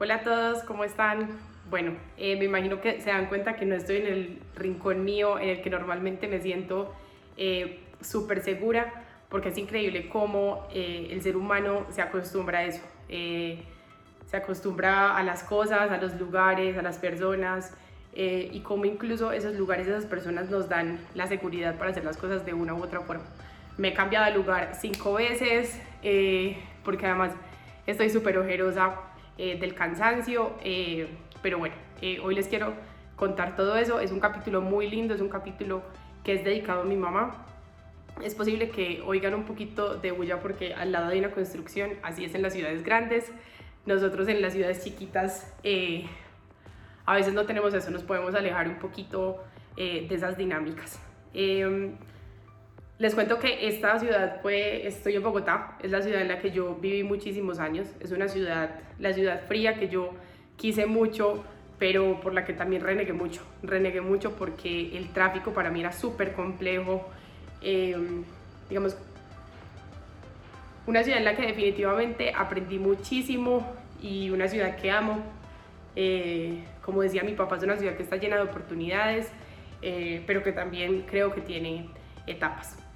Hola a todos, ¿cómo están? Bueno, eh, me imagino que se dan cuenta que no estoy en el rincón mío en el que normalmente me siento eh, súper segura, porque es increíble cómo eh, el ser humano se acostumbra a eso. se acostumbra a las cosas, a los lugares, a las personas, y cómo incluso esos lugares, esas personas nos dan la seguridad para hacer las cosas de una u otra forma. Me he cambiado de lugar cinco veces, porque además estoy súper ojerosa eh, del cansancio, eh, pero bueno, eh, hoy les quiero contar todo eso. Es un capítulo muy lindo, es un capítulo que es dedicado a mi mamá. Es posible que oigan un poquito de bulla porque al lado hay una construcción, así es en las ciudades grandes. Nosotros en las ciudades chiquitas a veces no tenemos eso, nos podemos alejar un poquito de esas dinámicas. Les cuento que esta ciudad fue, estoy en Bogotá, es la ciudad en la que yo viví muchísimos años, es una ciudad, la ciudad fría que yo quise mucho, pero por la que también renegué mucho, renegué mucho porque el tráfico para mí era súper complejo, em, digamos, una ciudad en la que definitivamente aprendí muchísimo y una ciudad que amo, eh, como decía mi papá, es una ciudad que está llena de oportunidades, eh, pero que también creo que tiene etapas.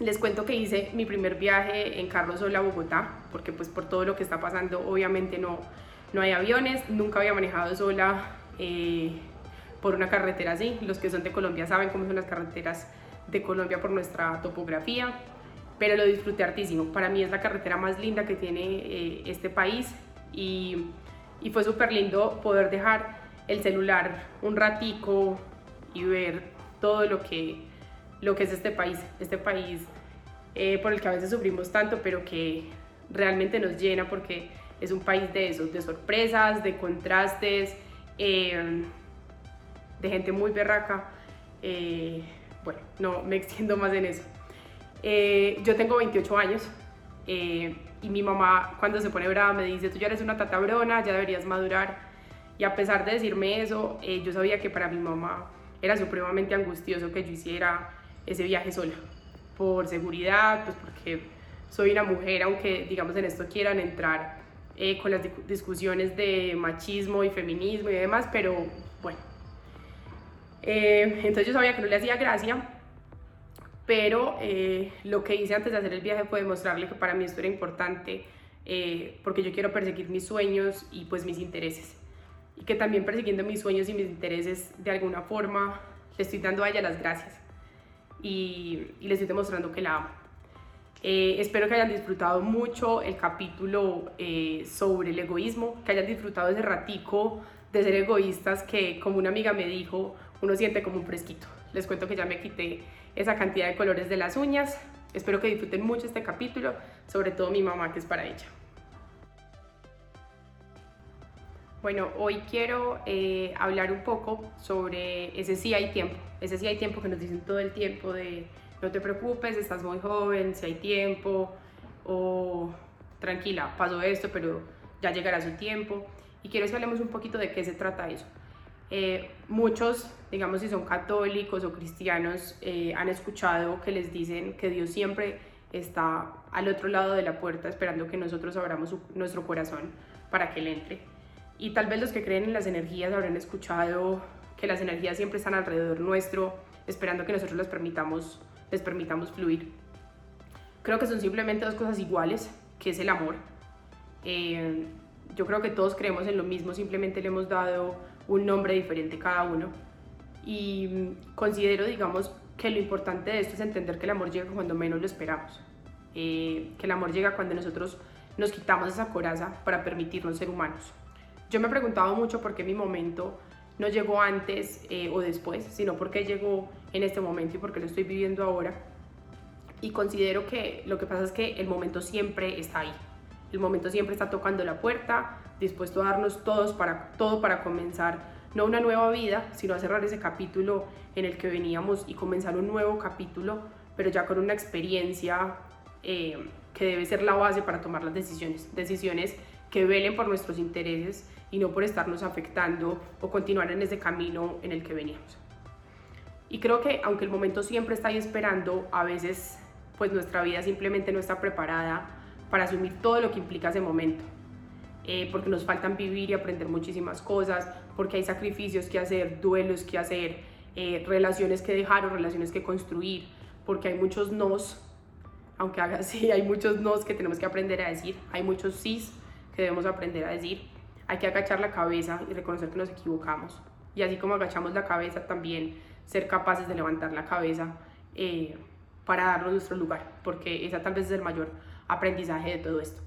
Les cuento que hice mi primer viaje en carro sola a Bogotá, porque pues por todo lo que está pasando obviamente no, no hay aviones, nunca había manejado sola eh, por una carretera así. Los que son de Colombia saben cómo son las carreteras de Colombia por nuestra topografía, pero lo disfruté hartísimo. Para mí es la carretera más linda que tiene eh, este país y, y fue súper lindo poder dejar el celular un ratico y ver todo lo que lo que es este país, este país eh, por el que a veces sufrimos tanto, pero que realmente nos llena porque es un país de esos, de sorpresas, de contrastes, eh, de gente muy berraca. Eh, bueno, no me extiendo más en eso. yo tengo 28 años y mi mamá cuando se pone brava me dice, tú ya eres una tatabrona, ya deberías madurar. Y a pesar de decirme eso, yo sabía que para mi mamá era supremamente angustioso que yo hiciera ese viaje sola, por seguridad, pues porque soy una mujer, aunque digamos en esto quieran entrar eh, con las discusiones de machismo y feminismo y demás, pero bueno. Eh, entonces yo sabía que no le hacía gracia, pero eh, lo que hice antes de hacer el viaje fue demostrarle que para mí esto era importante, porque yo quiero perseguir mis sueños y pues mis intereses. Y que también persiguiendo mis sueños y mis intereses de alguna forma le estoy dando a ella las gracias y, les estoy demostrando que la amo. Eh, espero que hayan disfrutado mucho el capítulo eh, sobre el egoísmo, que hayan disfrutado ese ratico de ser egoístas que, como una amiga me dijo, uno siente como un fresquito. Les cuento que ya me quité esa cantidad de colores de las uñas. Espero que disfruten mucho este capítulo, sobre todo mi mamá, que es para ella. Bueno, hoy quiero eh, hablar un poco sobre ese sí hay tiempo, ese sí hay tiempo que nos dicen todo el tiempo de no te preocupes, estás muy joven, si hay tiempo, o tranquila, pasó esto, pero ya llegará su tiempo. Y quiero que hablemos un poquito de qué se trata eso. Eh, muchos, digamos si son católicos o cristianos, eh, han escuchado que les dicen que Dios siempre está al otro lado de la puerta esperando que nosotros abramos nuestro corazón para que Él entre. Y tal vez los que creen en las energías habrán escuchado que las energías siempre están alrededor nuestro, esperando que nosotros les permitamos, les permitamos fluir. Creo que son simplemente dos cosas iguales, que es el amor. Eh, yo creo que todos creemos en lo mismo, simplemente le hemos dado un nombre diferente cada uno. Y considero, digamos, que lo importante de esto es entender que el amor llega cuando menos lo esperamos. Eh, que el amor llega cuando nosotros nos quitamos esa coraza para permitirnos ser humanos. Yo me he preguntado mucho por qué mi momento no llegó antes eh, o después, sino por qué llegó en este momento y por qué lo estoy viviendo ahora. Y considero que lo que pasa es que el momento siempre está ahí. El momento siempre está tocando la puerta, dispuesto a darnos todos para, todo para comenzar no una nueva vida, sino a cerrar ese capítulo en el que veníamos y comenzar un nuevo capítulo, pero ya con una experiencia eh, que debe ser la base para tomar las decisiones. Decisiones que velen por nuestros intereses y no por estarnos afectando o continuar en ese camino en el que veníamos. Y creo que aunque el momento siempre está ahí esperando, a veces pues nuestra vida simplemente no está preparada para asumir todo lo que implica ese momento. eh, porque nos faltan vivir y aprender muchísimas cosas, porque hay sacrificios que hacer, duelos que hacer, eh, relaciones que dejar o relaciones que construir, porque hay muchos nos, aunque haga así, hay muchos nos que tenemos que aprender a decir, hay muchos sís que debemos aprender a decir, hay que agachar la cabeza y reconocer que nos equivocamos. Y así como agachamos la cabeza, también ser capaces de levantar la cabeza eh, para darnos nuestro lugar, porque esa tal vez es el mayor aprendizaje de todo esto.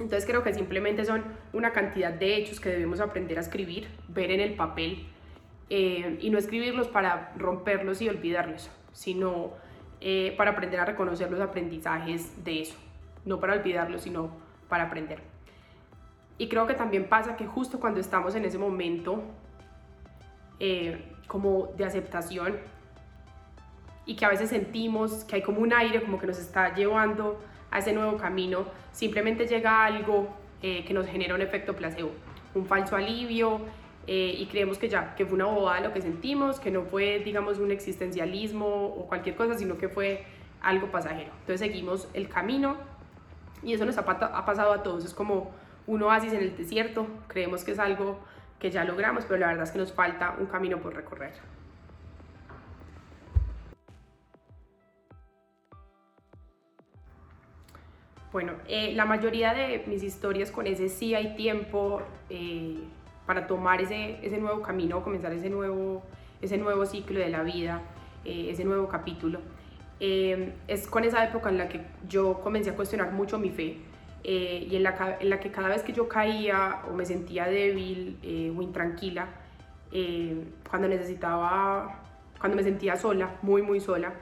Entonces creo que simplemente son una cantidad de hechos que debemos aprender a escribir, ver en el papel eh, y no escribirlos para romperlos y olvidarlos, sino eh, para aprender a reconocer los aprendizajes de eso, no para olvidarlos, sino para aprender. Y creo que también pasa que justo cuando estamos en ese momento eh, como de aceptación y que a veces sentimos que hay como un aire como que nos está llevando a ese nuevo camino, simplemente llega algo eh, que nos genera un efecto placebo, un falso alivio eh, y creemos que ya, que fue una bobada lo que sentimos, que no fue, digamos, un existencialismo o cualquier cosa, sino que fue algo pasajero. Entonces seguimos el camino y eso nos ha, ha pasado a todos, es como un oasis en el desierto, creemos que es algo que ya logramos, pero la verdad es que nos falta un camino por recorrer. Bueno, eh, la mayoría de mis historias con ese sí hay tiempo eh, para tomar ese, ese nuevo camino, comenzar ese nuevo, ese nuevo ciclo de la vida, eh, ese nuevo capítulo. es con esa época en la que yo comencé a cuestionar mucho mi fe y en la, en la, que cada vez que yo caía o me sentía débil o intranquila, cuando necesitaba, cuando me sentía sola, muy, muy sola,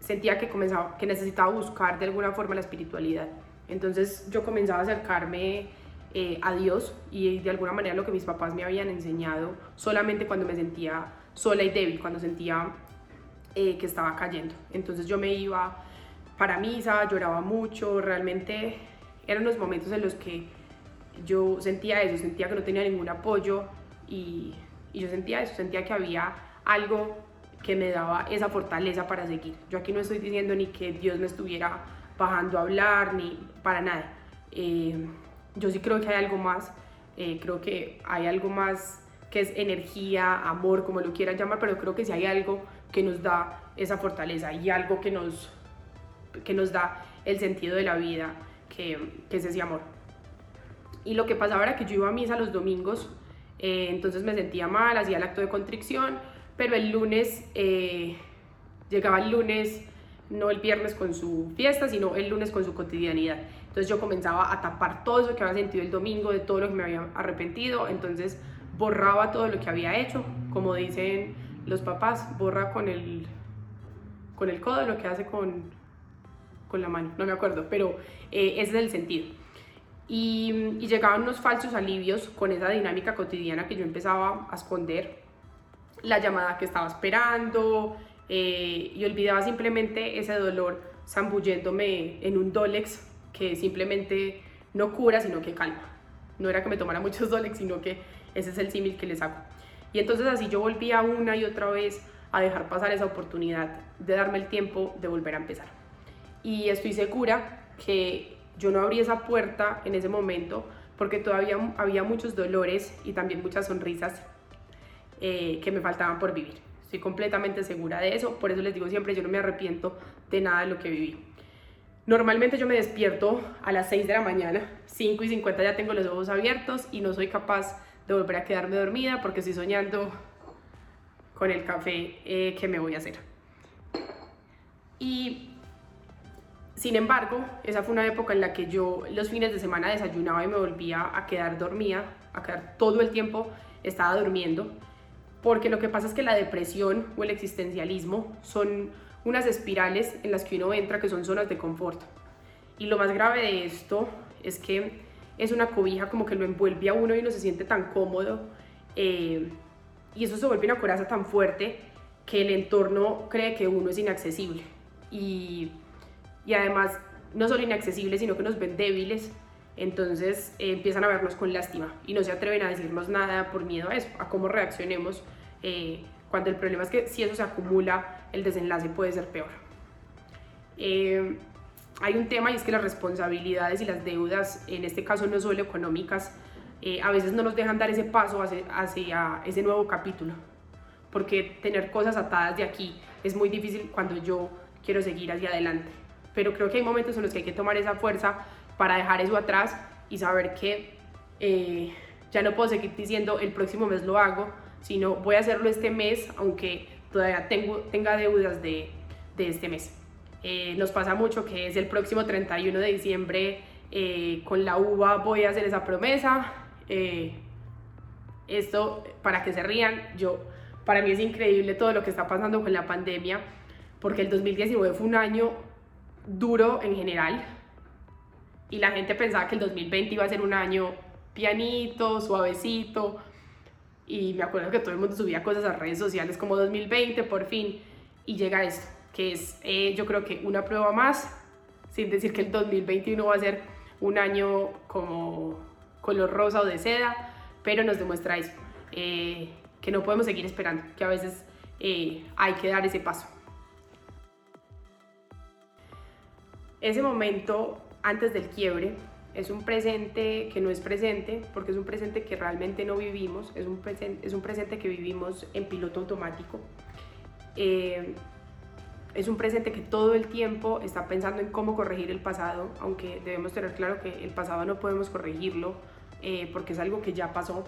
sentía que, comenzaba, que necesitaba buscar de alguna forma la espiritualidad. Entonces yo comenzaba a acercarme eh, a Dios y de alguna manera lo que mis papás me habían enseñado solamente cuando me sentía sola y débil, cuando sentía eh, que estaba cayendo. Entonces yo me iba para misa, lloraba mucho, realmente eran los momentos en los que yo sentía eso, sentía que no tenía ningún apoyo y, y yo sentía eso, sentía que había algo que me daba esa fortaleza para seguir. Yo aquí no estoy diciendo ni que Dios me estuviera bajando a hablar, ni para nada. Eh, yo sí creo que hay algo más, eh, creo que hay algo más que es energía, amor, como lo quieran llamar, pero creo que sí hay algo que nos da esa fortaleza y algo que nos, que nos da el sentido de la vida, que, es ese amor. Y lo que pasaba era que yo iba a misa los domingos, eh, entonces me sentía mal, hacía el acto de contrición, pero el lunes, eh, llegaba el lunes, no el viernes con su fiesta, sino el lunes con su cotidianidad. Entonces yo comenzaba a tapar todo eso que había sentido el domingo, de todo lo que me había arrepentido, entonces borraba todo lo que había hecho, como dicen los papás, borra con el, con el codo lo que hace con, con la mano, no me acuerdo, pero eh, ese es el sentido. Y, y llegaban unos falsos alivios con esa dinámica cotidiana que yo empezaba a esconder la llamada que estaba esperando eh, y olvidaba simplemente ese dolor zambulléndome en un Dolex que simplemente no cura, sino que calma. No era que me tomara muchos Dolex, sino que ese es el símil que les hago. Y entonces así yo volvía una y otra vez a dejar pasar esa oportunidad de darme el tiempo de volver a empezar. Y estoy segura que yo no abrí esa puerta en ese momento porque todavía había muchos dolores y también muchas sonrisas eh, que me faltaban por vivir. Estoy completamente segura de eso, por eso les digo siempre, yo no me arrepiento de nada de lo que viví. Normalmente yo me despierto a las 6 de la mañana, 5 y 50 ya tengo los ojos abiertos y no soy capaz de volver a quedarme dormida porque estoy soñando con el café eh, que me voy a hacer. Y sin embargo, esa fue una época en la que yo los fines de semana desayunaba y me volvía a quedar dormida, a quedar todo el tiempo, estaba durmiendo porque lo que pasa es que la depresión o el existencialismo son unas espirales en las que uno entra que son zonas de confort. Y lo más grave de esto es que es una cobija como que lo envuelve a uno y uno se siente tan cómodo eh, y eso se vuelve una coraza tan fuerte que el entorno cree que uno es inaccesible y, y además no solo inaccesible sino que nos ven débiles entonces eh, empiezan a vernos con lástima y no se atreven a decirnos nada por miedo a eso, a cómo reaccionemos eh, cuando el problema es que si eso se acumula, el desenlace puede ser peor. Eh, hay un tema y es que las responsabilidades y las deudas, en este caso no solo económicas, eh, a veces no nos dejan dar ese paso hacia, hacia ese nuevo capítulo. Porque tener cosas atadas de aquí es muy difícil cuando yo quiero seguir hacia adelante. Pero creo que hay momentos en los que hay que tomar esa fuerza para dejar eso atrás y saber que eh, ya no puedo seguir diciendo el próximo mes lo hago, sino voy a hacerlo este mes, aunque todavía tengo, tenga deudas de, de este mes. Eh, nos pasa mucho que es el próximo 31 de diciembre, eh, con la uva voy a hacer esa promesa. esto, para que se rían, yo, para mí es increíble todo lo que está pasando con la pandemia, porque el 2019 fue un año duro en general, y la gente pensaba que el 2020 iba a ser un año pianito, suavecito. Y me acuerdo que todo el mundo subía cosas a redes sociales como 2020, por fin. Y llega esto, que es eh, yo creo que una prueba más, sin decir que el 2021 va a ser un año como color rosa o de seda, pero nos demuestra eso, eh, que no podemos seguir esperando, que a veces eh, hay que dar ese paso. Ese momento antes del quiebre es un presente que no es presente, porque es un presente que realmente no vivimos, es un presente, es un presente que vivimos en piloto automático. Eh, es un presente que todo el tiempo está pensando en cómo corregir el pasado, aunque debemos tener claro que el pasado no podemos corregirlo eh, porque es algo que ya pasó.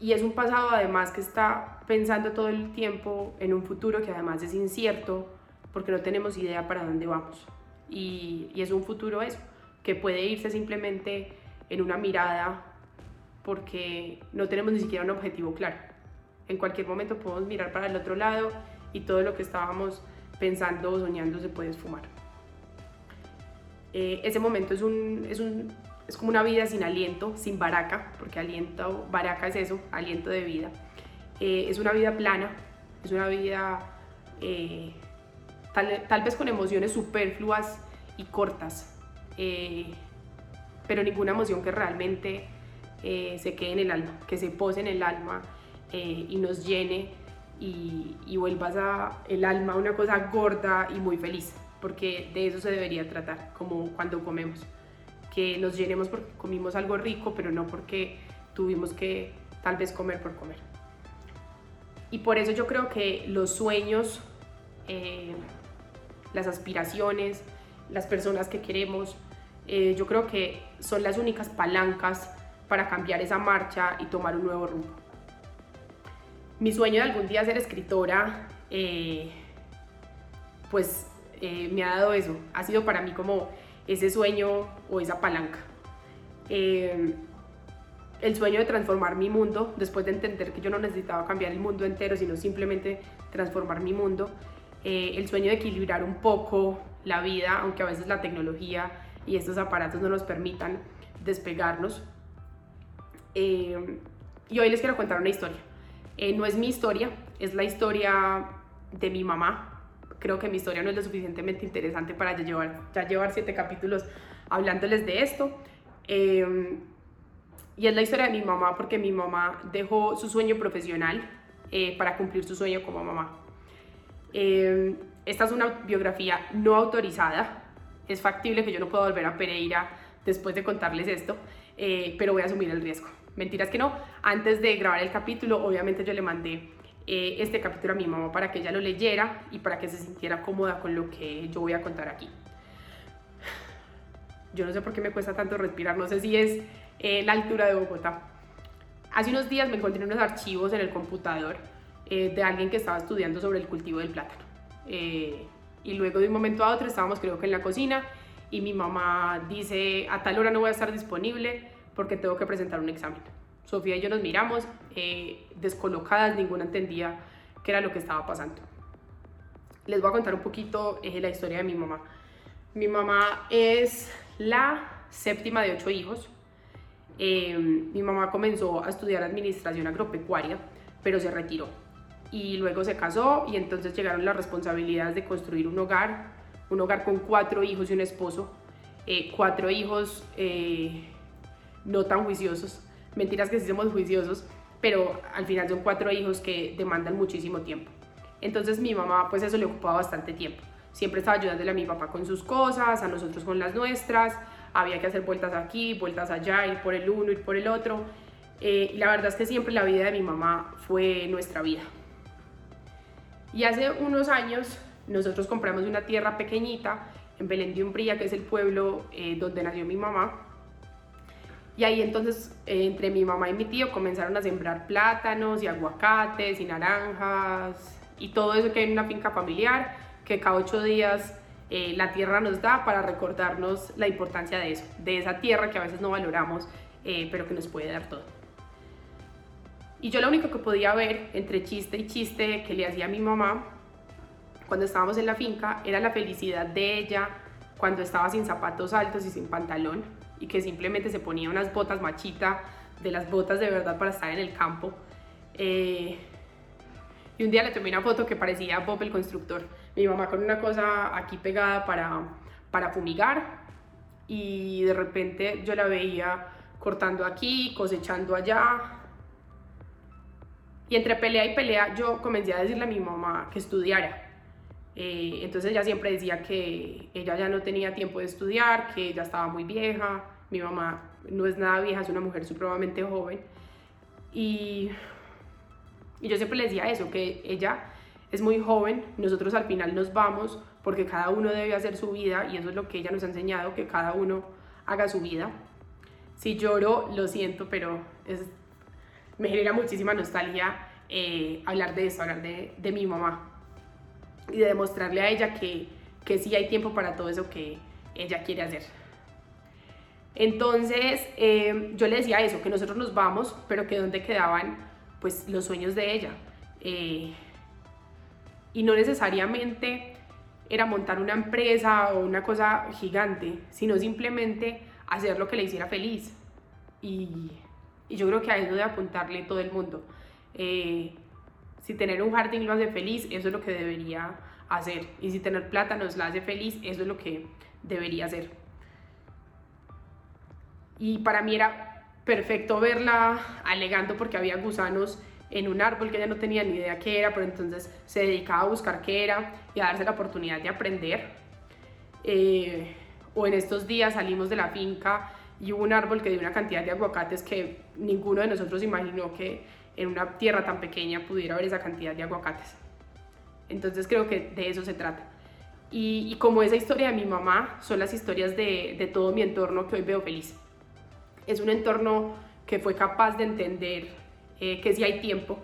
Y es un pasado además que está pensando todo el tiempo en un futuro que además es incierto porque no tenemos idea para dónde vamos y, es un futuro eso, que puede irse simplemente en una mirada porque no tenemos ni siquiera un objetivo claro. En cualquier momento podemos mirar para el otro lado y todo lo que estábamos pensando o soñando se puede esfumar. Eh, ese momento es, un, es, un, es como una vida sin aliento, sin baraca, porque aliento, baraca es eso, aliento de vida. Eh, es una vida plana, es una vida eh, tal, vez con emociones superfluas y cortas, eh, pero ninguna emoción que realmente eh, se quede en el alma, que se pose en el alma eh, y nos llene y, y vuelvas a el alma una cosa gorda y muy feliz, porque de eso se debería tratar, como cuando comemos, que nos llenemos porque comimos algo rico, pero no porque tuvimos que tal vez comer por comer. Y por eso yo creo que los sueños las aspiraciones, las personas que queremos. Eh, yo creo que son las únicas palancas para cambiar esa marcha y tomar un nuevo rumbo. Mi sueño de algún día ser escritora, eh, pues eh, me ha dado eso, ha sido para mí como ese sueño o esa palanca. el sueño de transformar mi mundo, después de entender que yo no necesitaba cambiar el mundo entero, sino simplemente transformar mi mundo, eh, el sueño de equilibrar un poco la vida, aunque a veces la tecnología y estos aparatos no nos permitan despegarnos. Eh, y hoy les quiero contar una historia. Eh, no es mi historia, es la historia de mi mamá. Creo que mi historia no es lo suficientemente interesante para ya llevar, ya llevar siete capítulos hablándoles de esto. y es la historia de mi mamá porque mi mamá dejó su sueño profesional para cumplir su sueño como mamá. Em, esta es una biografía no autorizada. Es factible que yo no pueda volver a Pereira después de contarles esto, eh, pero voy a asumir el riesgo. Mentiras que no. Antes de grabar el capítulo, obviamente yo le mandé eh, este capítulo a mi mamá para que ella lo leyera y para que se sintiera cómoda con lo que yo voy a contar aquí. Yo no sé por qué me cuesta tanto respirar, no sé si es eh, la altura de Bogotá. Hace unos días me encontré unos archivos en el computador eh, de alguien que estaba estudiando sobre el cultivo del plátano. Eh, y luego de un momento a otro estábamos creo que en la cocina y mi mamá dice, a tal hora no voy a estar disponible porque tengo que presentar un examen. Sofía y yo nos miramos eh, descolocadas, ninguna entendía qué era lo que estaba pasando. Les voy a contar un poquito la historia de mi mamá. Mi mamá es la séptima de ocho hijos. mi mamá comenzó a estudiar administración agropecuaria, pero se retiró y luego se casó y entonces llegaron las responsabilidades de construir un hogar, un hogar con cuatro hijos y un esposo, eh, cuatro hijos eh, no tan juiciosos, mentiras que sí somos juiciosos, pero al final son cuatro hijos que demandan muchísimo tiempo. Entonces mi mamá pues eso le ocupaba bastante tiempo. siempre estaba ayudándole a mi papá con sus cosas, a nosotros con las nuestras, había que hacer vueltas aquí, vueltas allá, ir por el uno, ir por el otro. Eh, y la verdad es que siempre la vida de mi mamá fue nuestra vida. Y hace unos años nosotros compramos una tierra pequeñita en Belén de Umbría, que es el pueblo eh, donde nació mi mamá. Y ahí entonces eh, entre mi mamá y mi tío comenzaron a sembrar plátanos y aguacates y naranjas y todo eso que hay en una finca familiar, que cada ocho días eh, la tierra nos da para recordarnos la importancia de eso, de esa tierra que a veces no valoramos, pero que nos puede dar todo. Y yo lo único que podía ver entre chiste y chiste que le hacía a mi mamá cuando estábamos en la finca era la felicidad de ella cuando estaba sin zapatos altos y sin pantalón y que simplemente se ponía unas botas machita de las botas de verdad para estar en el campo. Eh, y un día le tomé una foto que parecía Bob el constructor. Mi mamá con una cosa aquí pegada para, para fumigar y de repente yo la veía cortando aquí, cosechando allá. Y entre pelea y pelea yo comencé a decirle a mi mamá que estudiara, eh, entonces ella siempre decía que ella ya no tenía tiempo de estudiar, que ella estaba muy vieja. Mi mamá no es nada vieja, es una mujer supremamente joven. Y, y yo siempre le decía eso, que ella es muy joven, nosotros al final nos vamos porque cada uno debe hacer su vida y eso es lo que ella nos ha enseñado, que cada uno haga su vida. Si lloro, lo siento, pero es, me genera muchísima nostalgia eh, hablar de eso, hablar de, mi mamá y de demostrarle a ella que, que sí hay tiempo para todo eso que ella quiere hacer. Entonces eh, yo le decía eso, que nosotros nos vamos, pero que dónde quedaban pues los sueños de ella. Eh, y no necesariamente era montar una empresa o una cosa gigante, sino simplemente hacer lo que le hiciera feliz. Y, y yo creo que a eso debe apuntarle todo el mundo. Eh, si tener un jardín lo hace feliz, eso es lo que debería hacer. Y si tener plátanos la hace feliz, eso es lo que debería hacer. Y para mí era perfecto verla alegando porque había gusanos en un árbol que ella no tenía ni idea qué era, pero entonces se dedicaba a buscar qué era y a darse la oportunidad de aprender. Eh, o en estos días salimos de la finca y un árbol que dio una cantidad de aguacates que ninguno de nosotros imaginó que en una tierra tan pequeña pudiera haber esa cantidad de aguacates. Entonces creo que de eso se trata. Y, como esa historia de mi mamá, son las historias de, de todo mi entorno que hoy veo feliz. Es un entorno que fue capaz de entender eh, que si hay tiempo,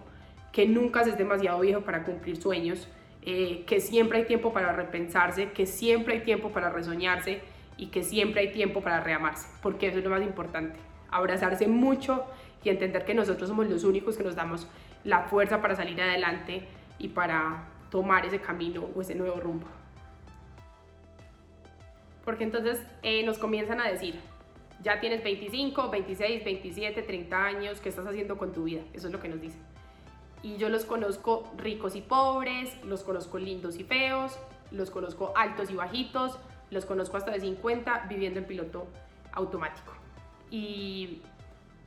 que nunca es demasiado viejo para cumplir sueños, eh, que siempre hay tiempo para repensarse, que siempre hay tiempo para resoñarse y que siempre hay tiempo para reamarse, porque eso es lo más importante. Abrazarse mucho y entender que nosotros somos los únicos que nos damos la fuerza para salir adelante y para tomar ese camino o ese nuevo rumbo. Porque entonces eh, nos comienzan a decir, ya tienes 25, 26, 27, 30 años, ¿qué estás haciendo con tu vida? Eso es lo que nos dicen. Y yo los conozco ricos y pobres, los conozco lindos y feos, los conozco altos y bajitos, los conozco hasta de 50 viviendo en piloto automático. Y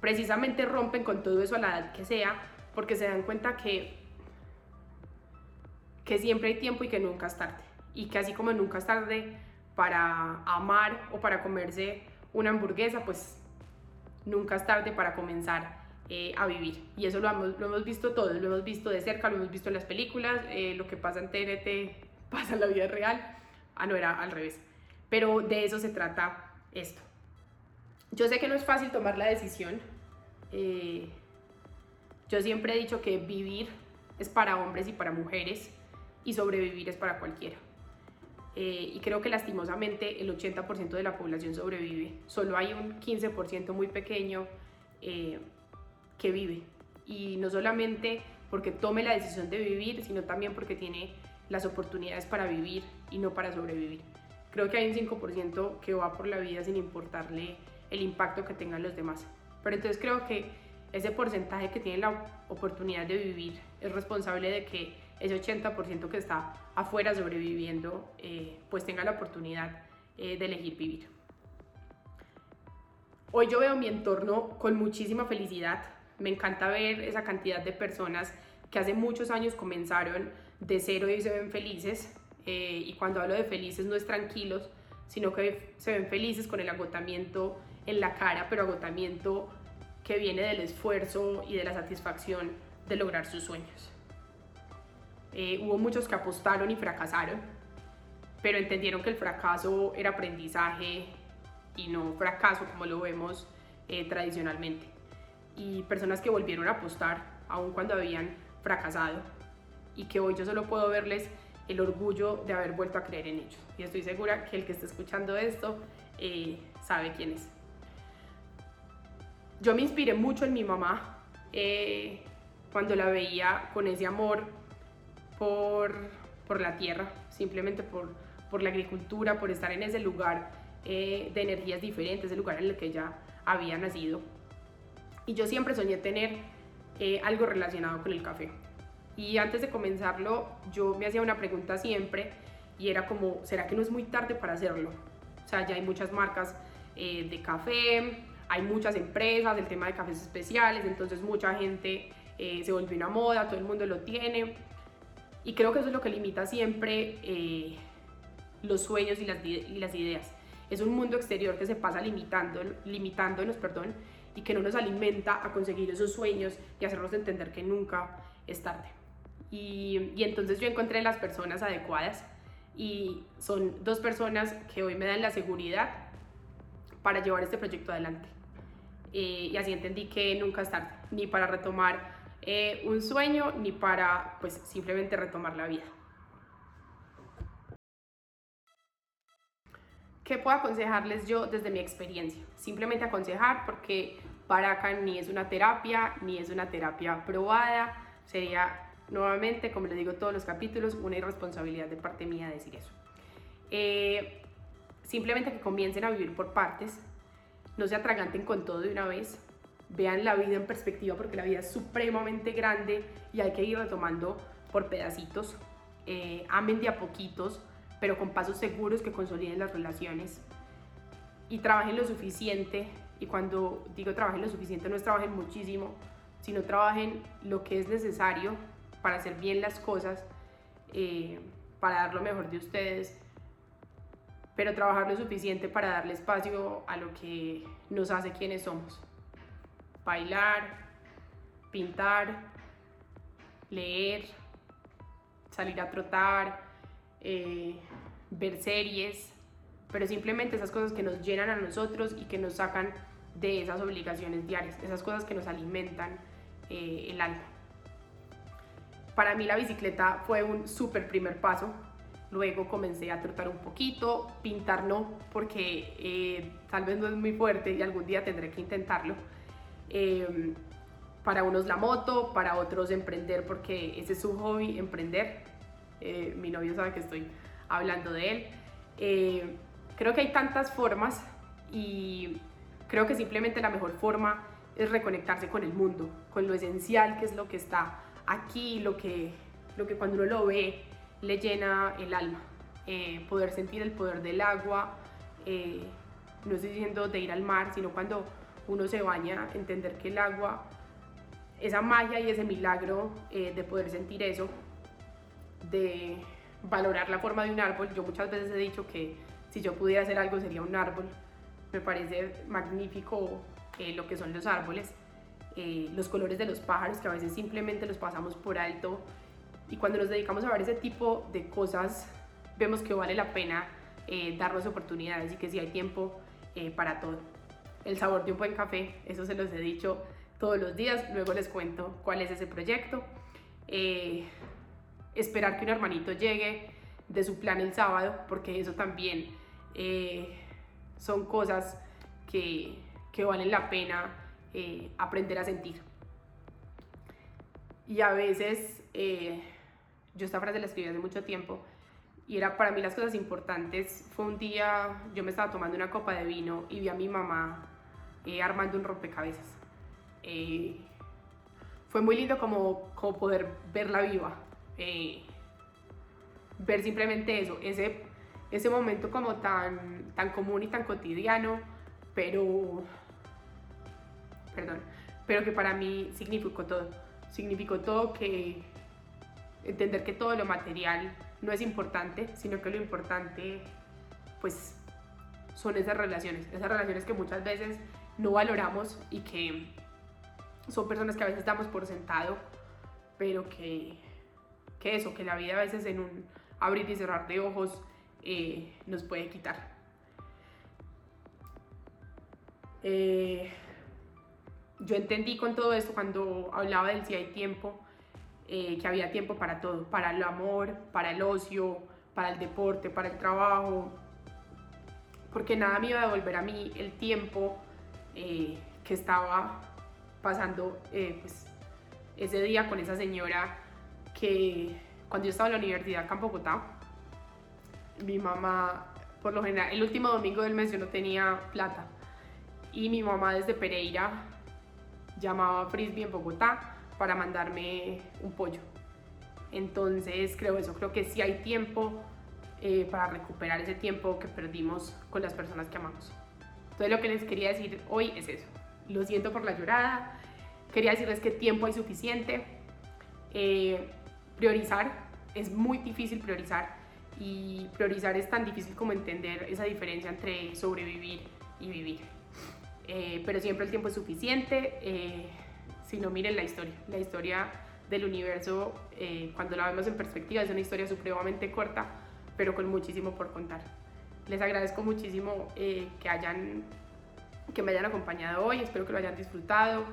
precisamente rompen con todo eso a la edad que sea, porque se dan cuenta que, que siempre hay tiempo y que nunca es tarde. Y que así como nunca es tarde para amar o para comerse una hamburguesa, pues nunca es tarde para comenzar eh, a vivir. Y eso lo hemos, lo hemos, visto todos, lo hemos visto de cerca, lo hemos visto en las películas, eh, lo que pasa en TNT pasa en la vida real. Ah, no, era al revés. Pero de eso se trata esto. Yo sé que no es fácil tomar la decisión. Eh, yo siempre he dicho que vivir es para hombres y para mujeres y sobrevivir es para cualquiera. Eh, y creo que lastimosamente el 80% de la población sobrevive. Solo hay un 15% muy pequeño eh, que vive. Y no solamente porque tome la decisión de vivir, sino también porque tiene las oportunidades para vivir y no para sobrevivir. Creo que hay un 5% que va por la vida sin importarle el impacto que tengan los demás. Pero entonces creo que ese porcentaje que tiene la oportunidad de vivir es responsable de que ese 80% que está afuera sobreviviendo eh, pues tenga la oportunidad eh, de elegir vivir. Hoy yo veo mi entorno con muchísima felicidad. Me encanta ver esa cantidad de personas que hace muchos años comenzaron de cero y se ven felices. Eh, y cuando hablo de felices no es tranquilos, sino que se ven felices con el agotamiento en la cara, pero agotamiento que viene del esfuerzo y de la satisfacción de lograr sus sueños. Eh, hubo muchos que apostaron y fracasaron, pero entendieron que el fracaso era aprendizaje y no fracaso como lo vemos eh, tradicionalmente. Y personas que volvieron a apostar aun cuando habían fracasado y que hoy yo solo puedo verles el orgullo de haber vuelto a creer en ellos. Y estoy segura que el que esté escuchando esto eh, sabe quién es. Yo me inspiré mucho en mi mamá eh, cuando la veía con ese amor por, por la tierra, simplemente por, por, la agricultura, por estar en ese lugar eh, de energías diferentes, ese lugar en el que ella había nacido. Y yo siempre soñé tener algo relacionado con el café. Y antes de comenzarlo, yo me hacía una pregunta siempre y era como, ¿será que no es muy tarde para hacerlo? O sea, ya hay muchas marcas eh, de café, hay muchas empresas, el tema de cafés especiales, entonces mucha gente eh, se volvió una moda, todo el mundo lo tiene. Y creo que eso es lo que limita siempre eh, los sueños y las, ideas. Es un mundo exterior que se pasa limitando, limitándonos perdón, y que no nos alimenta a conseguir esos sueños y hacernos entender que nunca es tarde. Y, entonces yo encontré las personas adecuadas y son dos personas que hoy me dan la seguridad para llevar este proyecto adelante. Eh, y así entendí que nunca es tarde, ni para retomar eh, un sueño, ni para pues simplemente retomar la vida. ¿Qué puedo aconsejarles yo desde mi experiencia? Simplemente aconsejar porque acá ni es una terapia, ni es una terapia probada, sería nuevamente, como les digo todos los capítulos, una irresponsabilidad de parte mía decir eso. Eh, simplemente que comiencen a vivir por partes, no se atraganten con todo de una vez, vean la vida en perspectiva porque la vida es supremamente grande y hay que ir retomando por pedacitos, eh, amen de a poquitos, pero con pasos seguros que consoliden las relaciones y trabajen lo suficiente. Y cuando digo trabajen lo suficiente, no es trabajen muchísimo, sino trabajen lo que es necesario para hacer bien las cosas, eh, para dar lo mejor de ustedes, pero trabajar lo suficiente para darle espacio a lo que nos hace quienes somos. Bailar, pintar, leer, salir a trotar, eh, ver series, pero simplemente esas cosas que nos llenan a nosotros y que nos sacan de esas obligaciones diarias, esas cosas que nos alimentan eh, el alma. Para mí la bicicleta fue un súper primer paso. Luego comencé a trotar un poquito, pintar no, porque eh, tal vez no es muy fuerte y algún día tendré que intentarlo. Em, para unos la moto, para otros emprender, porque ese es su hobby, emprender. Eh, mi novio sabe que estoy hablando de él. Eh, creo que hay tantas formas y creo que simplemente la mejor forma es reconectarse con el mundo, con lo esencial que es lo que está aquí lo que, lo que cuando uno lo ve le llena el alma. Eh, poder sentir el poder del agua, eh, no estoy diciendo de ir al mar, sino cuando uno se baña, entender que el agua, esa magia y ese milagro eh, de poder sentir eso, de valorar la forma de un árbol. Yo muchas veces he dicho que si yo pudiera hacer algo sería un árbol. Me parece magnífico lo que son los árboles. Eh, los colores de los pájaros que a veces simplemente los pasamos por alto y cuando nos dedicamos a ver ese tipo de cosas vemos que vale la pena eh, darnos oportunidades y que si hay tiempo eh, para todo. El sabor de un buen café, eso se los he dicho todos los días, luego les cuento cuál es ese proyecto. esperar que un hermanito llegue de su plan el sábado, porque eso también son cosas que, que valen la pena eh, aprender a sentir. Y a veces, eh, yo esta frase la escribí hace mucho tiempo, y era para mí las cosas importantes. Fue un día, yo me estaba tomando una copa de vino y vi a mi mamá eh, armando un rompecabezas. fue muy lindo como, como poder verla viva, ver simplemente eso, ese, ese momento como tan, tan común y tan cotidiano, pero perdón, pero que para mí significó todo. Significó todo que entender que todo lo material no es importante, sino que lo importante pues son esas relaciones, esas relaciones que muchas veces no valoramos y que son personas que a veces damos por sentado, pero que, que eso, que la vida a veces en un abrir y cerrar de ojos eh, nos puede quitar. Eh, yo entendí con todo esto cuando hablaba del si hay tiempo, eh, que había tiempo para todo, para el amor, para el ocio, para el deporte, para el trabajo, porque nada me iba a devolver a mí el tiempo eh, que estaba pasando pues, ese día con esa señora que cuando yo estaba en la universidad acá en mi mamá, por lo general, el último domingo del mes yo no tenía plata. Y mi mamá desde Pereira llamaba a Frisbee en Bogotá para mandarme un pollo. Entonces creo eso, creo que sí hay tiempo eh, para recuperar ese tiempo que perdimos con las personas que amamos. Entonces lo que les quería decir hoy es eso. Lo siento por la llorada. Quería decirles que tiempo hay suficiente. Eh, priorizar, es muy difícil priorizar. Y priorizar es tan difícil como entender esa diferencia entre sobrevivir y vivir. Eh, pero siempre el tiempo es suficiente. Eh, si no, miren la historia. La historia del universo, eh, cuando la vemos en perspectiva, es una historia supremamente corta, pero con muchísimo por contar. Les agradezco muchísimo que, hayan, que me hayan acompañado hoy, espero que lo hayan disfrutado,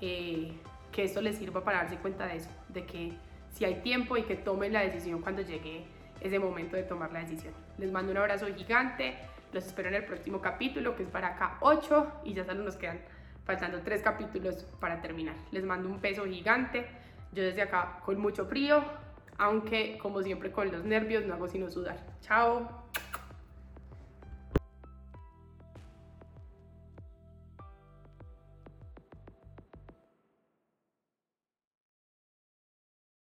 que esto les sirva para darse cuenta de eso, de que si hay tiempo y que tomen la decisión cuando llegue ese momento de tomar la decisión. Les mando un abrazo gigante. Los espero en el próximo capítulo, que es para acá 8, y ya solo nos quedan faltando 3 capítulos para terminar. Les mando un peso gigante. Yo desde acá con mucho frío, aunque como siempre con los nervios no hago sino sudar. Chao.